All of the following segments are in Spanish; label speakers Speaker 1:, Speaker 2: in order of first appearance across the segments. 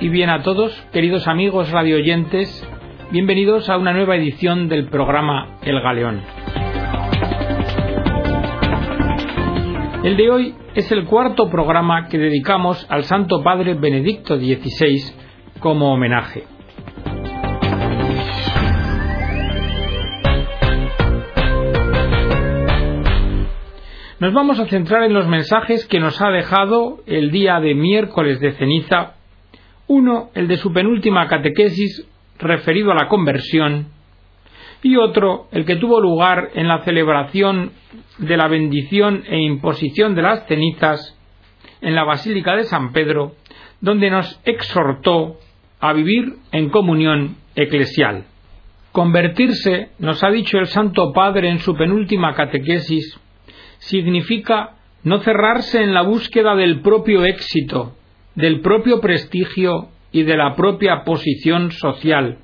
Speaker 1: Y bien a todos, queridos amigos radioyentes, bienvenidos a una nueva edición del programa El Galeón. El de hoy es el cuarto programa que dedicamos al Santo Padre Benedicto XVI como homenaje. Nos vamos a centrar en los mensajes que nos ha dejado el día de miércoles de ceniza, uno, el de su penúltima catequesis referido a la conversión, y otro, el que tuvo lugar en la celebración de la bendición e imposición de las cenizas en la Basílica de San Pedro, donde nos exhortó a vivir en comunión eclesial. Convertirse, nos ha dicho el Santo Padre en su penúltima catequesis, significa no cerrarse en la búsqueda del propio éxito, del propio prestigio y de la propia posición social,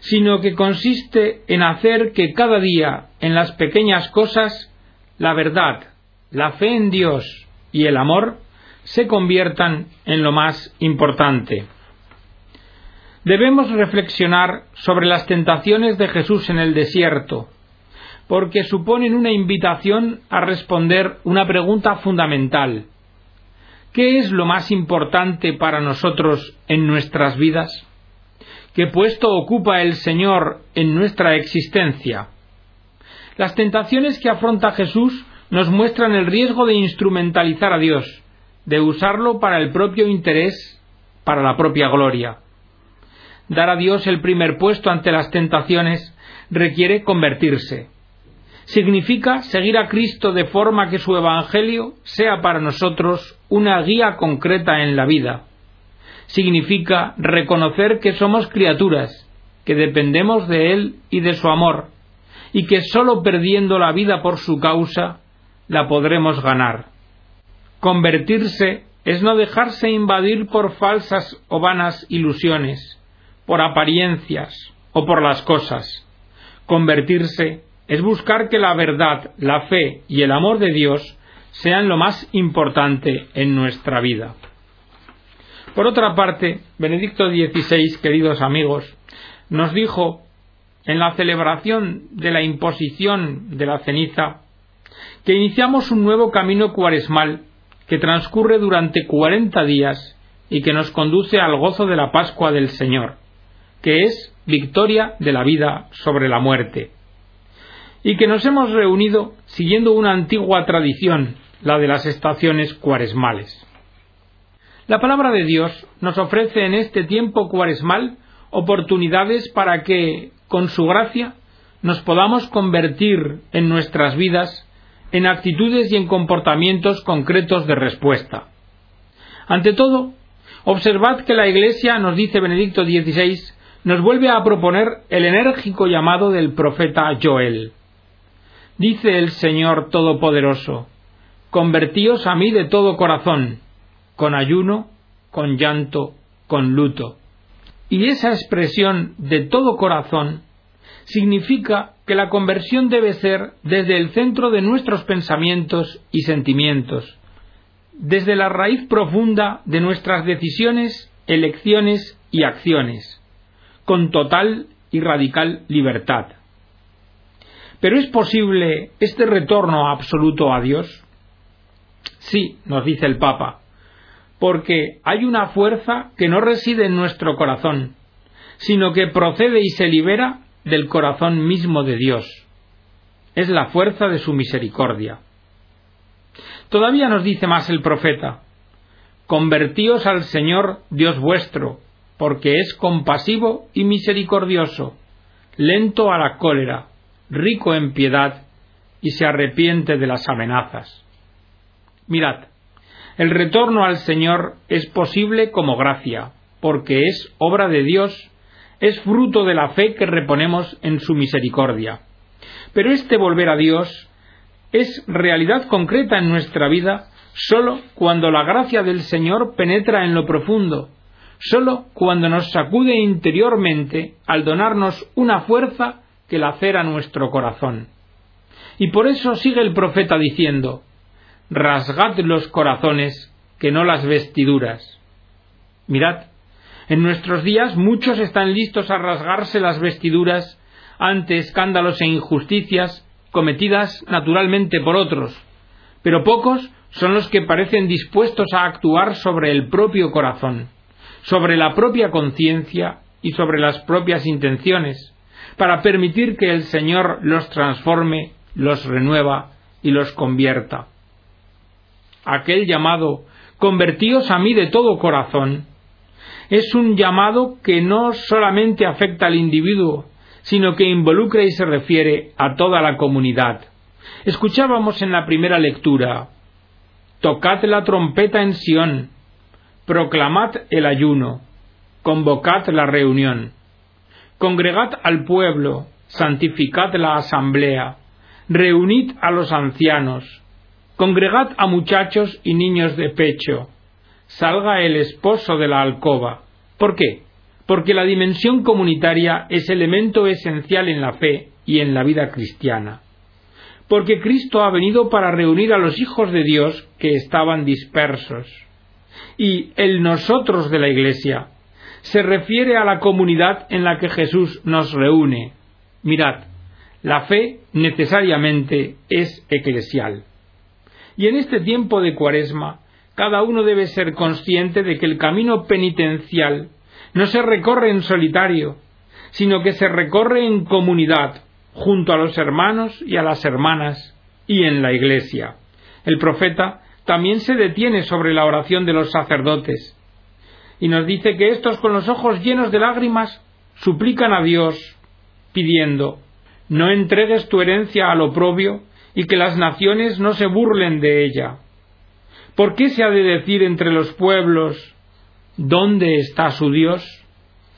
Speaker 1: sino que consiste en hacer que cada día, en las pequeñas cosas, la verdad, la fe en Dios y el amor se conviertan en lo más importante. Debemos reflexionar sobre las tentaciones de Jesús en el desierto, porque suponen una invitación a responder una pregunta fundamental. ¿Qué es lo más importante para nosotros en nuestras vidas? ¿Qué puesto ocupa el Señor en nuestra existencia? Las tentaciones que afronta Jesús nos muestran el riesgo de instrumentalizar a Dios, de usarlo para el propio interés, para la propia gloria. Dar a Dios el primer puesto ante las tentaciones requiere convertirse, significa seguir a Cristo de forma que su Evangelio sea para nosotros una guía concreta en la vida. Significa reconocer que somos criaturas, que dependemos de Él y de su amor, y que sólo perdiendo la vida por su causa la podremos ganar. Convertirse es no dejarse invadir por falsas o vanas ilusiones, por apariencias o por las cosas. Convertirse es buscar que la verdad, la fe y el amor de Dios sean lo más importante en nuestra vida. Por otra parte, Benedicto XVI, queridos amigos, nos dijo en la celebración de la imposición de la ceniza que iniciamos un nuevo camino cuaresmal que transcurre durante cuarenta días y que nos conduce al gozo de la Pascua del Señor, que es victoria de la vida sobre la muerte y que nos hemos reunido siguiendo una antigua tradición, la de las estaciones cuaresmales. La palabra de Dios nos ofrece en este tiempo cuaresmal oportunidades para que, con su gracia, nos podamos convertir en nuestras vidas en actitudes y en comportamientos concretos de respuesta. Ante todo, observad que la Iglesia, nos dice Benedicto XVI, nos vuelve a proponer el enérgico llamado del profeta Joel. Dice el Señor Todopoderoso, convertíos a mí de todo corazón, con ayuno, con llanto, con luto. Y esa expresión de todo corazón significa que la conversión debe ser desde el centro de nuestros pensamientos y sentimientos, desde la raíz profunda de nuestras decisiones, elecciones y acciones, con total y radical libertad. Pero ¿es posible este retorno absoluto a Dios? Sí, nos dice el Papa, porque hay una fuerza que no reside en nuestro corazón, sino que procede y se libera del corazón mismo de Dios. Es la fuerza de su misericordia. Todavía nos dice más el profeta, Convertíos al Señor Dios vuestro, porque es compasivo y misericordioso, lento a la cólera, rico en piedad y se arrepiente de las amenazas. Mirad, el retorno al Señor es posible como gracia, porque es obra de Dios, es fruto de la fe que reponemos en su misericordia. Pero este volver a Dios es realidad concreta en nuestra vida sólo cuando la gracia del Señor penetra en lo profundo, sólo cuando nos sacude interiormente al donarnos una fuerza que lacera nuestro corazón. Y por eso sigue el profeta diciendo, rasgad los corazones, que no las vestiduras. Mirad En nuestros días muchos están listos a rasgarse las vestiduras ante escándalos e injusticias cometidas naturalmente por otros, pero pocos son los que parecen dispuestos a actuar sobre el propio corazón, sobre la propia conciencia y sobre las propias intenciones, para permitir que el Señor los transforme, los renueva y los convierta. Aquel llamado convertíos a mí de todo corazón es un llamado que no solamente afecta al individuo, sino que involucra y se refiere a toda la comunidad. Escuchábamos en la primera lectura Tocad la trompeta en Sión, proclamad el ayuno, convocad la reunión, congregad al pueblo, santificad la asamblea, reunid a los ancianos, congregad a muchachos y niños de pecho, salga el esposo de la alcoba. ¿Por qué? Porque la dimensión comunitaria es elemento esencial en la fe y en la vida cristiana. Porque Cristo ha venido para reunir a los hijos de Dios que estaban dispersos. Y el nosotros de la Iglesia se refiere a la comunidad en la que Jesús nos reúne. Mirad, la fe necesariamente es eclesial. Y en este tiempo de cuaresma, cada uno debe ser consciente de que el camino penitencial no se recorre en solitario, sino que se recorre en comunidad, junto a los hermanos y a las hermanas, y en la Iglesia. El profeta también se detiene sobre la oración de los sacerdotes, y nos dice que estos con los ojos llenos de lágrimas suplican a Dios, pidiendo No entregues tu herencia al oprobio, y que las naciones no se burlen de ella. ¿Por qué se ha de decir entre los pueblos ¿Dónde está su Dios?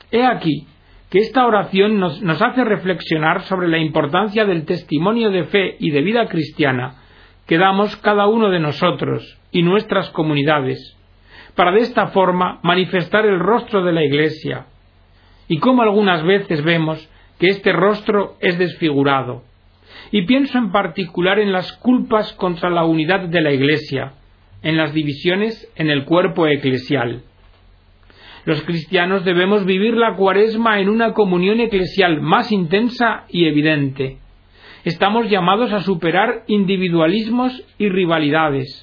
Speaker 1: He aquí que esta oración nos, nos, hace reflexionar sobre la importancia del testimonio de fe y de vida cristiana que damos cada uno de nosotros y nuestras comunidades, para de esta forma manifestar el rostro de la Iglesia, y como algunas veces vemos que este rostro es desfigurado. Y pienso en particular en las culpas contra la unidad de la Iglesia, en las divisiones en el cuerpo eclesial. Los cristianos debemos vivir la cuaresma en una comunión eclesial más intensa y evidente. Estamos llamados a superar individualismos y rivalidades,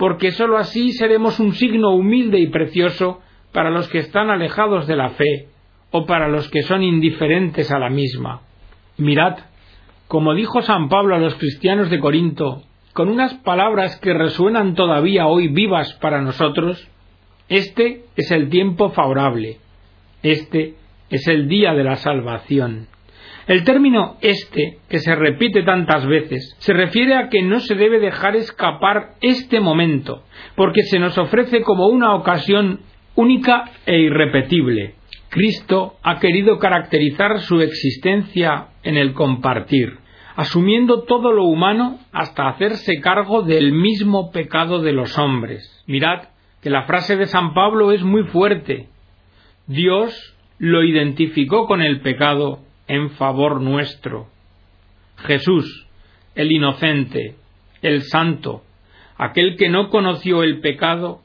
Speaker 1: porque sólo así seremos un signo humilde y precioso para los que están alejados de la fe o para los que son indiferentes a la misma. Mirad, como dijo San Pablo a los cristianos de Corinto, con unas palabras que resuenan todavía hoy vivas para nosotros, este es el tiempo favorable, este es el día de la salvación. El término este, que se repite tantas veces, se refiere a que no se debe dejar escapar este momento, porque se nos ofrece como una ocasión única e irrepetible. Cristo ha querido caracterizar su existencia en el compartir, asumiendo todo lo humano hasta hacerse cargo del mismo pecado de los hombres. Mirad que la frase de San Pablo es muy fuerte. Dios lo identificó con el pecado en favor nuestro. Jesús, el inocente, el santo, aquel que no conoció el pecado,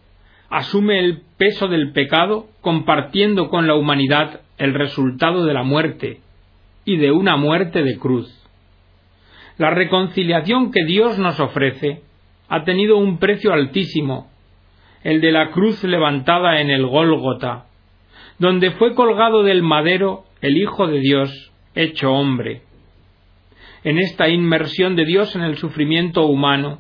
Speaker 1: asume el peso del pecado compartiendo con la humanidad el resultado de la muerte y de una muerte de cruz. La reconciliación que Dios nos ofrece ha tenido un precio altísimo el de la cruz levantada en el Gólgota, donde fue colgado del madero el Hijo de Dios hecho hombre. En esta inmersión de Dios en el sufrimiento humano,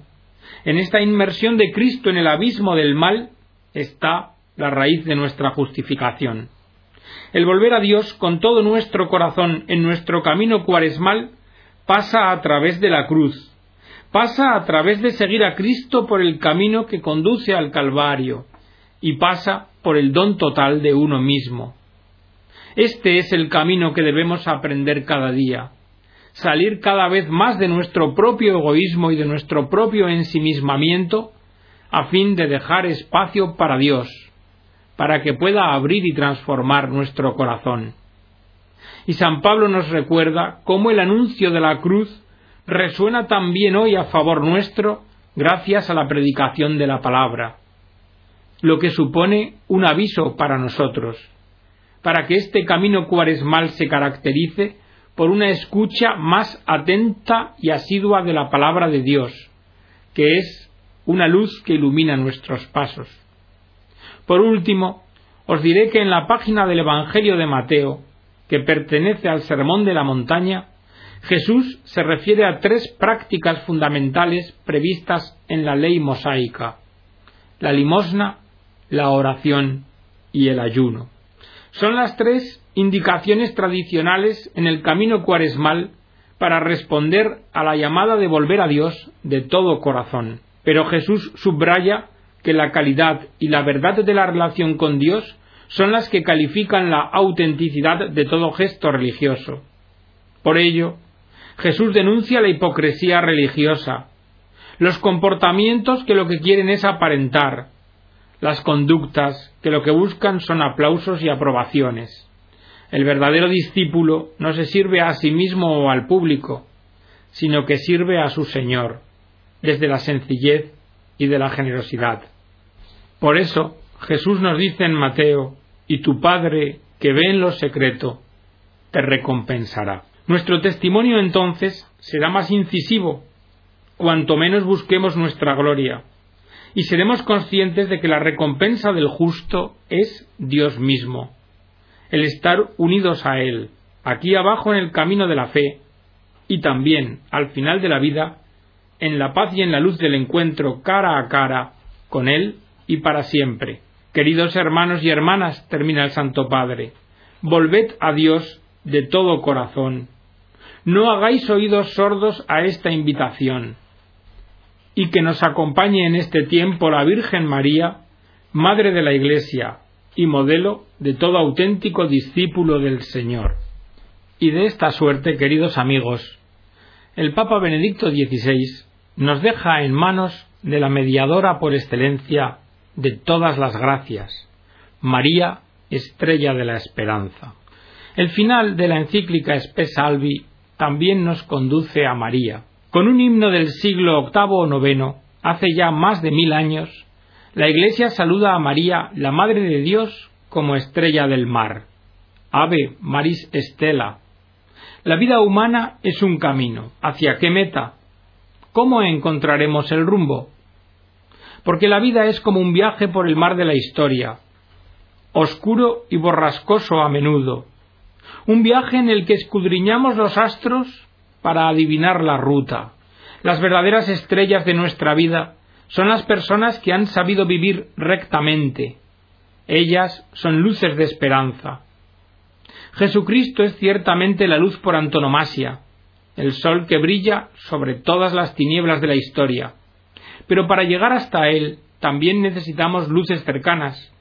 Speaker 1: en esta inmersión de Cristo en el abismo del mal, está la raíz de nuestra justificación. El volver a Dios con todo nuestro corazón en nuestro camino cuaresmal pasa a través de la cruz, pasa a través de seguir a Cristo por el camino que conduce al Calvario y pasa por el don total de uno mismo. Este es el camino que debemos aprender cada día, salir cada vez más de nuestro propio egoísmo y de nuestro propio ensimismamiento a fin de dejar espacio para Dios, para que pueda abrir y transformar nuestro corazón. Y San Pablo nos recuerda cómo el anuncio de la cruz resuena también hoy a favor nuestro gracias a la predicación de la palabra, lo que supone un aviso para nosotros. Para que este camino cuaresmal se caracterice por una escucha más atenta y asidua de la palabra de Dios, que es una luz que ilumina nuestros pasos. Por último, os diré que en la página del Evangelio de Mateo, que pertenece al Sermón de la Montaña, Jesús se refiere a tres prácticas fundamentales previstas en la ley mosaica la limosna, la oración y el ayuno. Son las tres indicaciones tradicionales en el camino cuaresmal para responder a la llamada de volver a Dios de todo corazón. Pero Jesús subraya que la calidad y la verdad de la relación con Dios son las que califican la autenticidad de todo gesto religioso. Por ello, Jesús denuncia la hipocresía religiosa, los comportamientos que lo que quieren es aparentar, las conductas que lo que buscan son aplausos y aprobaciones. El verdadero discípulo no se sirve a sí mismo o al público, sino que sirve a su Señor, desde la sencillez y de la generosidad. Por eso Jesús nos dice en Mateo, y tu Padre que ve en lo secreto, te recompensará. Nuestro testimonio entonces será más incisivo, cuanto menos busquemos nuestra gloria, y seremos conscientes de que la recompensa del justo es Dios mismo, el estar unidos a Él, aquí abajo en el camino de la fe, y también, al final de la vida, en la paz y en la luz del encuentro cara a cara con Él y para siempre. Queridos hermanos y hermanas, termina el Santo Padre, volved a Dios de todo corazón. No hagáis oídos sordos a esta invitación y que nos acompañe en este tiempo la Virgen María, Madre de la Iglesia y modelo de todo auténtico discípulo del Señor. Y de esta suerte, queridos amigos, el Papa Benedicto XVI nos deja en manos de la mediadora por excelencia de todas las gracias, María, estrella de la esperanza. El final de la encíclica Salvi también nos conduce a María, con un himno del siglo VIII o IX, hace ya más de mil años, la Iglesia saluda a María, la Madre de Dios, como estrella del mar. Ave Maris Estela. La vida humana es un camino. ¿Hacia qué meta? ¿Cómo encontraremos el rumbo? Porque la vida es como un viaje por el mar de la historia, oscuro y borrascoso a menudo, un viaje en el que escudriñamos los astros para adivinar la ruta. Las verdaderas estrellas de nuestra vida son las personas que han sabido vivir rectamente. Ellas son luces de esperanza. Jesucristo es ciertamente la luz por antonomasia, el sol que brilla sobre todas las tinieblas de la historia. Pero para llegar hasta Él también necesitamos luces cercanas,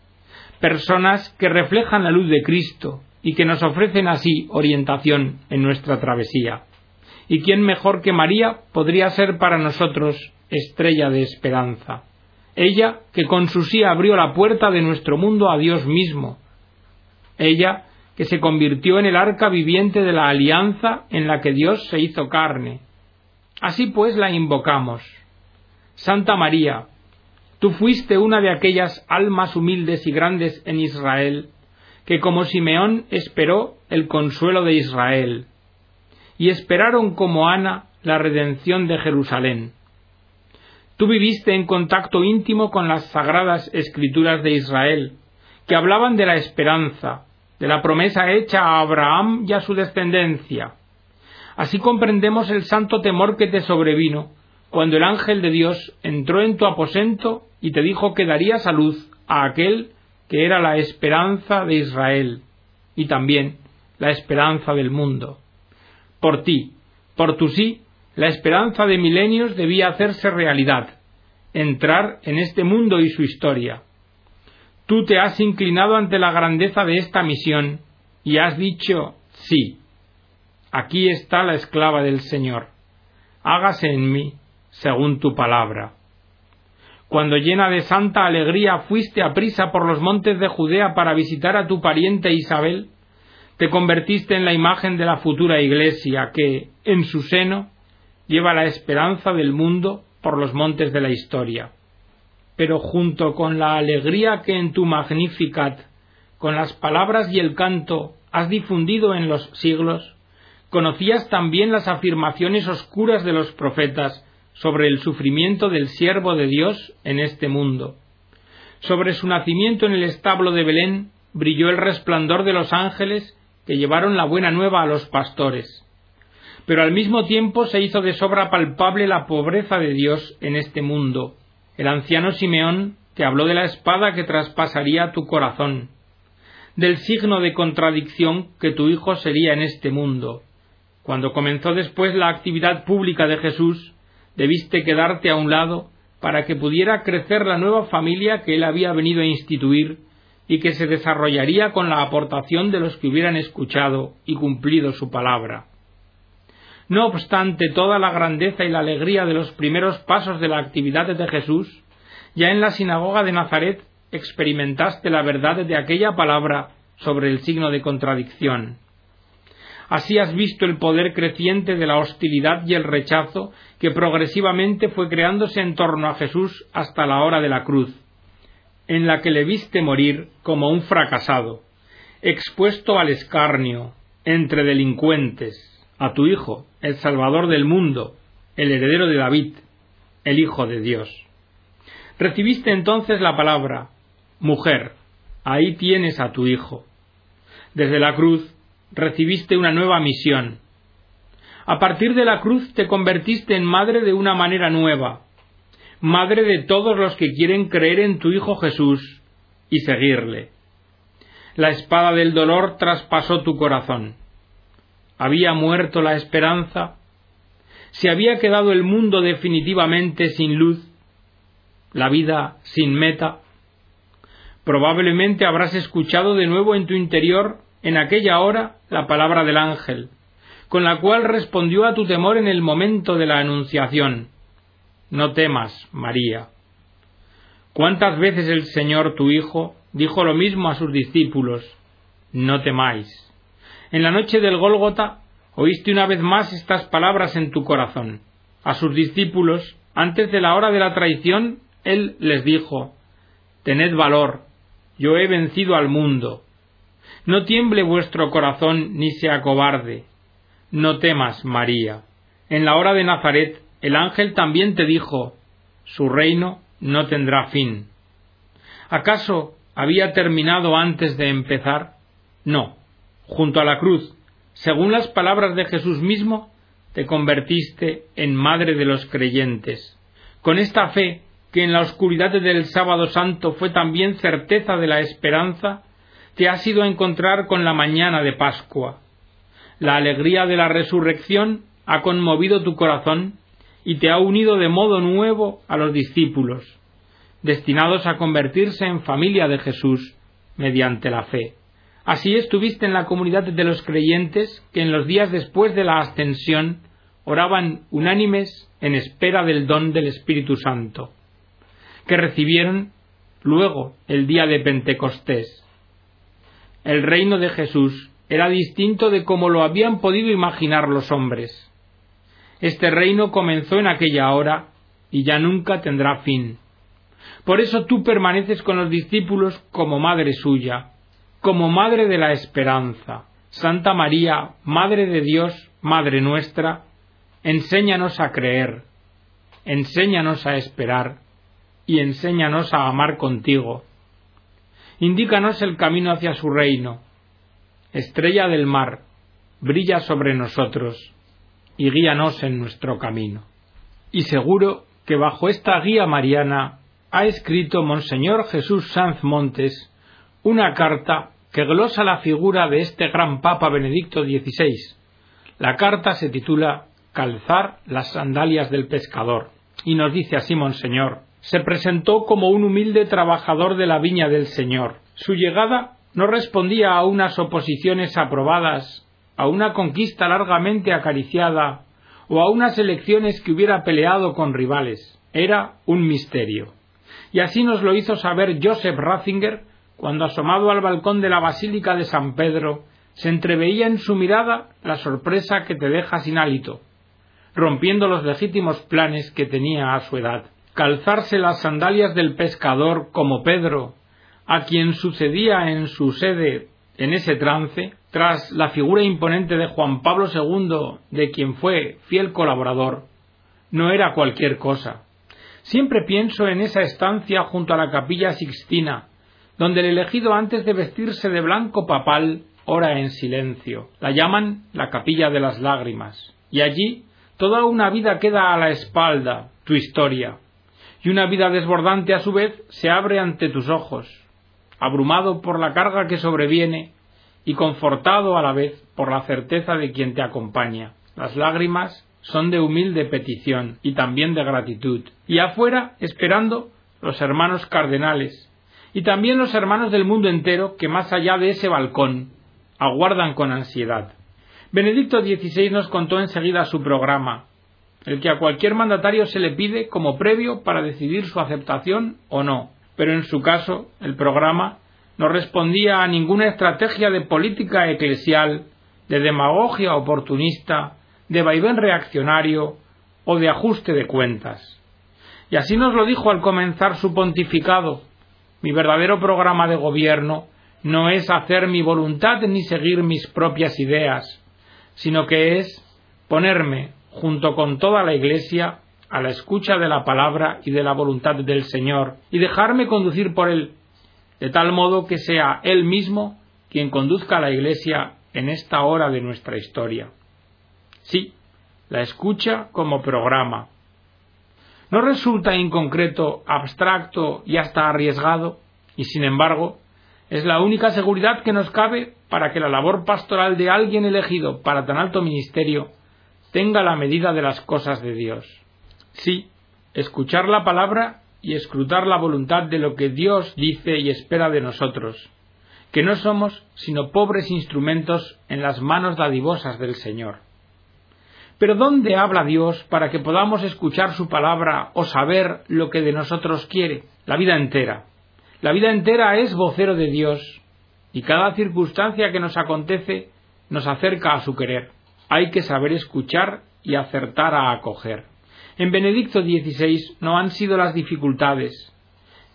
Speaker 1: personas que reflejan la luz de Cristo y que nos ofrecen así orientación en nuestra travesía. ¿Y quién mejor que María podría ser para nosotros estrella de esperanza? Ella que con su sí abrió la puerta de nuestro mundo a Dios mismo. Ella que se convirtió en el arca viviente de la alianza en la que Dios se hizo carne. Así pues la invocamos. Santa María, tú fuiste una de aquellas almas humildes y grandes en Israel, que como Simeón esperó el consuelo de Israel y esperaron como Ana la redención de Jerusalén. Tú viviste en contacto íntimo con las sagradas escrituras de Israel, que hablaban de la esperanza, de la promesa hecha a Abraham y a su descendencia. Así comprendemos el santo temor que te sobrevino cuando el ángel de Dios entró en tu aposento y te dijo que darías a luz a aquel que era la esperanza de Israel y también la esperanza del mundo. Por ti, por tu sí, la esperanza de milenios debía hacerse realidad, entrar en este mundo y su historia. Tú te has inclinado ante la grandeza de esta misión y has dicho sí. Aquí está la esclava del Señor. Hágase en mí según tu palabra. Cuando llena de santa alegría fuiste a prisa por los montes de Judea para visitar a tu pariente Isabel, te convertiste en la imagen de la futura Iglesia que, en su seno, lleva la esperanza del mundo por los montes de la historia. Pero junto con la alegría que en tu Magnificat con las palabras y el canto has difundido en los siglos, conocías también las afirmaciones oscuras de los profetas sobre el sufrimiento del siervo de Dios en este mundo. Sobre su nacimiento en el establo de Belén brilló el resplandor de los ángeles que llevaron la buena nueva a los pastores. Pero al mismo tiempo se hizo de sobra palpable la pobreza de Dios en este mundo. El anciano Simeón te habló de la espada que traspasaría tu corazón, del signo de contradicción que tu hijo sería en este mundo. Cuando comenzó después la actividad pública de Jesús, debiste quedarte a un lado para que pudiera crecer la nueva familia que él había venido a instituir y que se desarrollaría con la aportación de los que hubieran escuchado y cumplido su palabra. No obstante toda la grandeza y la alegría de los primeros pasos de la actividad de Jesús, ya en la sinagoga de Nazaret experimentaste la verdad de aquella palabra sobre el signo de contradicción. Así has visto el poder creciente de la hostilidad y el rechazo que progresivamente fue creándose en torno a Jesús hasta la hora de la cruz, en la que le viste morir como un fracasado, expuesto al escarnio, entre delincuentes, a tu Hijo, el Salvador del mundo, el heredero de David, el Hijo de Dios. Recibiste entonces la palabra, Mujer, ahí tienes a tu Hijo. Desde la cruz recibiste una nueva misión. A partir de la cruz te convertiste en madre de una manera nueva, madre de todos los que quieren creer en tu Hijo Jesús y seguirle. La espada del dolor traspasó tu corazón. Había muerto la esperanza. Se había quedado el mundo definitivamente sin luz, la vida sin meta. Probablemente habrás escuchado de nuevo en tu interior en aquella hora la palabra del ángel, con la cual respondió a tu temor en el momento de la anunciación. No temas, María. ¿Cuántas veces el Señor tu Hijo dijo lo mismo a sus discípulos? No temáis. En la noche del Gólgota oíste una vez más estas palabras en tu corazón. A sus discípulos, antes de la hora de la traición, Él les dijo, Tened valor, yo he vencido al mundo, no tiemble vuestro corazón ni sea cobarde. No temas, María. En la hora de Nazaret, el ángel también te dijo, su reino no tendrá fin. ¿Acaso había terminado antes de empezar? No. Junto a la cruz, según las palabras de Jesús mismo, te convertiste en madre de los creyentes. Con esta fe, que en la oscuridad del sábado santo fue también certeza de la esperanza, te has ido a encontrar con la mañana de Pascua. La alegría de la resurrección ha conmovido tu corazón y te ha unido de modo nuevo a los discípulos, destinados a convertirse en familia de Jesús mediante la fe. Así estuviste en la comunidad de los creyentes que en los días después de la ascensión oraban unánimes en espera del don del Espíritu Santo, que recibieron luego el día de Pentecostés el reino de Jesús era distinto de como lo habían podido imaginar los hombres. Este reino comenzó en aquella hora y ya nunca tendrá fin. Por eso tú permaneces con los discípulos como madre suya, como madre de la esperanza. Santa María, Madre de Dios, Madre nuestra, enséñanos a creer, enséñanos a esperar y enséñanos a amar contigo Indícanos el camino hacia su reino. Estrella del mar, brilla sobre nosotros y guíanos en nuestro camino. Y seguro que bajo esta guía mariana ha escrito Monseñor Jesús Sanz Montes una carta que glosa la figura de este gran Papa Benedicto XVI. La carta se titula Calzar las sandalias del pescador y nos dice así Monseñor se presentó como un humilde trabajador de la viña del Señor. Su llegada no respondía a unas oposiciones aprobadas, a una conquista largamente acariciada o a unas elecciones que hubiera peleado con rivales. Era un misterio. Y así nos lo hizo saber Joseph Ratzinger cuando asomado al balcón de la Basílica de San Pedro se entreveía en su mirada la sorpresa que te deja sin hálito, rompiendo los legítimos planes que tenía a su edad calzarse las sandalias del pescador como Pedro, a quien sucedía en su sede en ese trance, tras la figura imponente de Juan Pablo II, de quien fue fiel colaborador, no era cualquier cosa. Siempre pienso en esa estancia junto a la capilla Sixtina, donde el elegido antes de vestirse de blanco papal ora en silencio. La llaman la capilla de las lágrimas. Y allí toda una vida queda a la espalda, tu historia. Y una vida desbordante a su vez se abre ante tus ojos, abrumado por la carga que sobreviene y confortado a la vez por la certeza de quien te acompaña. Las lágrimas son de humilde petición y también de gratitud. Y afuera, esperando, los hermanos cardenales y también los hermanos del mundo entero que más allá de ese balcón aguardan con ansiedad. Benedicto XVI nos contó enseguida su programa, el que a cualquier mandatario se le pide como previo para decidir su aceptación o no, pero en su caso el programa no respondía a ninguna estrategia de política eclesial, de demagogia oportunista, de vaivén reaccionario o de ajuste de cuentas. Y así nos lo dijo al comenzar su pontificado. Mi verdadero programa de gobierno no es hacer mi voluntad ni seguir mis propias ideas, sino que es ponerme, junto con toda la Iglesia, a la escucha de la palabra y de la voluntad del Señor, y dejarme conducir por Él, de tal modo que sea Él mismo quien conduzca a la Iglesia en esta hora de nuestra historia. Sí, la escucha como programa. ¿No resulta inconcreto, abstracto y hasta arriesgado? Y sin embargo, es la única seguridad que nos cabe para que la labor pastoral de alguien elegido para tan alto ministerio tenga la medida de las cosas de Dios. Sí, escuchar la palabra y escrutar la voluntad de lo que Dios dice y espera de nosotros, que no somos sino pobres instrumentos en las manos dadivosas del Señor. Pero ¿dónde habla Dios para que podamos escuchar su palabra o saber lo que de nosotros quiere? La vida entera. La vida entera es vocero de Dios y cada circunstancia que nos acontece nos acerca a su querer. Hay que saber escuchar y acertar a acoger. En Benedicto XVI no han sido las dificultades,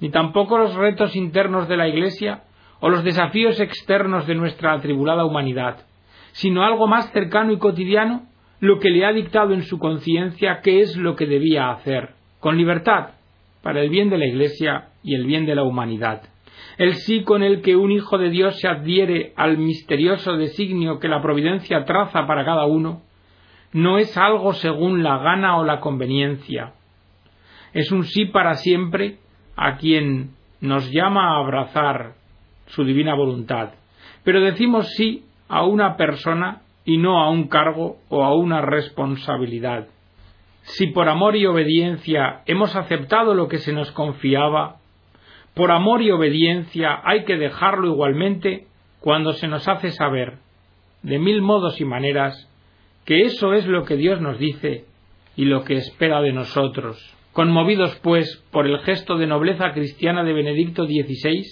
Speaker 1: ni tampoco los retos internos de la Iglesia o los desafíos externos de nuestra atribulada humanidad, sino algo más cercano y cotidiano lo que le ha dictado en su conciencia qué es lo que debía hacer, con libertad, para el bien de la Iglesia y el bien de la humanidad. El sí con el que un Hijo de Dios se adhiere al misterioso designio que la providencia traza para cada uno, no es algo según la gana o la conveniencia. Es un sí para siempre a quien nos llama a abrazar su divina voluntad. Pero decimos sí a una persona y no a un cargo o a una responsabilidad. Si por amor y obediencia hemos aceptado lo que se nos confiaba, por amor y obediencia hay que dejarlo igualmente cuando se nos hace saber, de mil modos y maneras, que eso es lo que Dios nos dice y lo que espera de nosotros. Conmovidos, pues, por el gesto de nobleza cristiana de Benedicto XVI,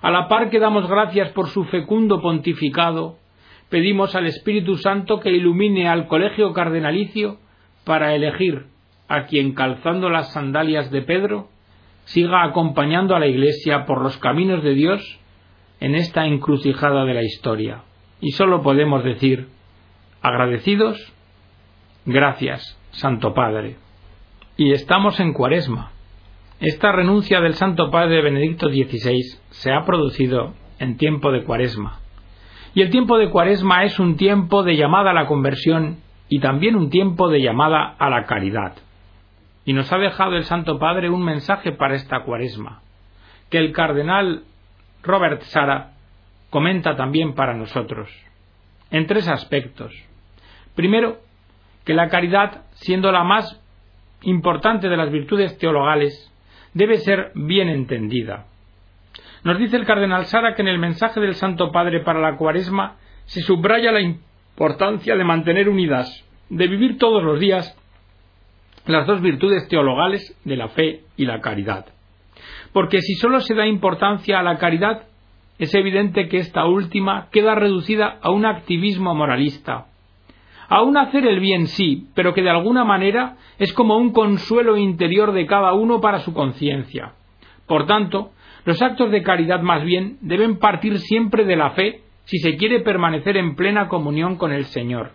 Speaker 1: a la par que damos gracias por su fecundo pontificado, pedimos al Espíritu Santo que ilumine al colegio cardenalicio para elegir a quien calzando las sandalias de Pedro siga acompañando a la Iglesia por los caminos de Dios en esta encrucijada de la historia. Y solo podemos decir, agradecidos, gracias, Santo Padre. Y estamos en Cuaresma. Esta renuncia del Santo Padre Benedicto XVI se ha producido en tiempo de Cuaresma. Y el tiempo de Cuaresma es un tiempo de llamada a la conversión y también un tiempo de llamada a la caridad. Y nos ha dejado el Santo Padre un mensaje para esta Cuaresma, que el cardenal Robert Sara comenta también para nosotros, en tres aspectos. Primero, que la caridad, siendo la más importante de las virtudes teologales, debe ser bien entendida. Nos dice el cardenal Sara que en el mensaje del Santo Padre para la Cuaresma se subraya la importancia de mantener unidas, de vivir todos los días las dos virtudes teologales de la fe y la caridad. Porque si sólo se da importancia a la caridad, es evidente que esta última queda reducida a un activismo moralista, Aún hacer el bien sí, pero que de alguna manera es como un consuelo interior de cada uno para su conciencia. Por tanto, los actos de caridad más bien deben partir siempre de la fe si se quiere permanecer en plena comunión con el Señor.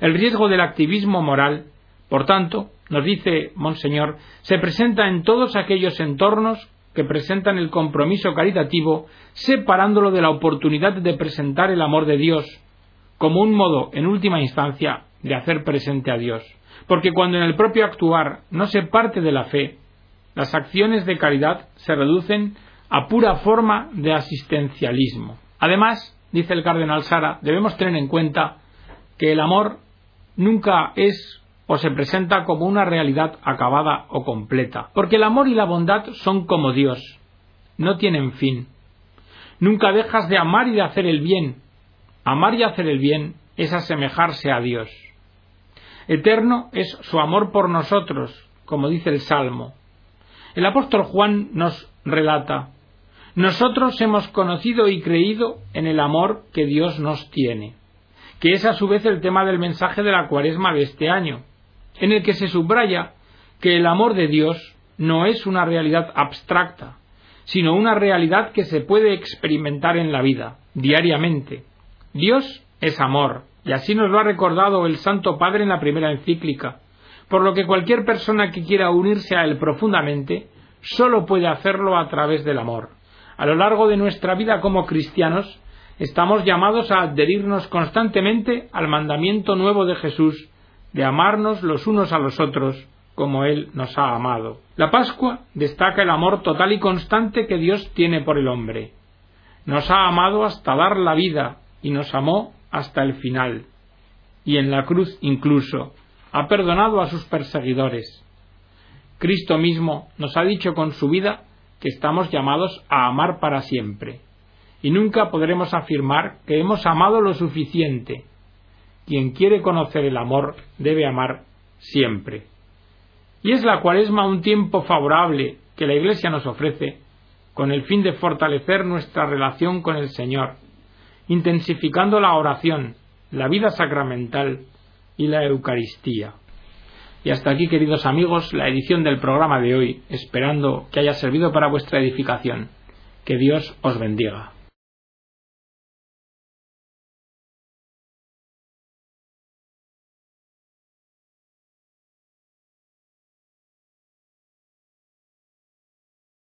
Speaker 1: El riesgo del activismo moral, por tanto, nos dice Monseñor, se presenta en todos aquellos entornos que presentan el compromiso caritativo, separándolo de la oportunidad de presentar el amor de Dios, como un modo, en última instancia, de hacer presente a Dios. Porque cuando en el propio actuar no se parte de la fe, las acciones de caridad se reducen a pura forma de asistencialismo. Además, dice el cardenal Sara, debemos tener en cuenta que el amor nunca es o se presenta como una realidad acabada o completa, porque el amor y la bondad son como Dios, no tienen fin. Nunca dejas de amar y de hacer el bien. Amar y hacer el bien es asemejarse a Dios. Eterno es su amor por nosotros, como dice el Salmo. El apóstol Juan nos relata, nosotros hemos conocido y creído en el amor que Dios nos tiene, que es a su vez el tema del mensaje de la cuaresma de este año, en el que se subraya que el amor de Dios no es una realidad abstracta, sino una realidad que se puede experimentar en la vida, diariamente. Dios es amor, y así nos lo ha recordado el Santo Padre en la primera encíclica, por lo que cualquier persona que quiera unirse a Él profundamente solo puede hacerlo a través del amor. A lo largo de nuestra vida como cristianos, estamos llamados a adherirnos constantemente al mandamiento nuevo de Jesús, de amarnos los unos a los otros como Él nos ha amado. La Pascua destaca el amor total y constante que Dios tiene por el hombre. Nos ha amado hasta dar la vida y nos amó hasta el final. Y en la cruz incluso ha perdonado a sus perseguidores. Cristo mismo nos ha dicho con su vida que estamos llamados a amar para siempre. Y nunca podremos afirmar que hemos amado lo suficiente, quien quiere conocer el amor debe amar siempre. Y es la cuaresma un tiempo favorable que la Iglesia nos ofrece con el fin de fortalecer nuestra relación con el Señor, intensificando la oración, la vida sacramental y la Eucaristía. Y hasta aquí, queridos amigos, la edición del programa de hoy, esperando que haya servido para vuestra edificación. Que Dios os bendiga.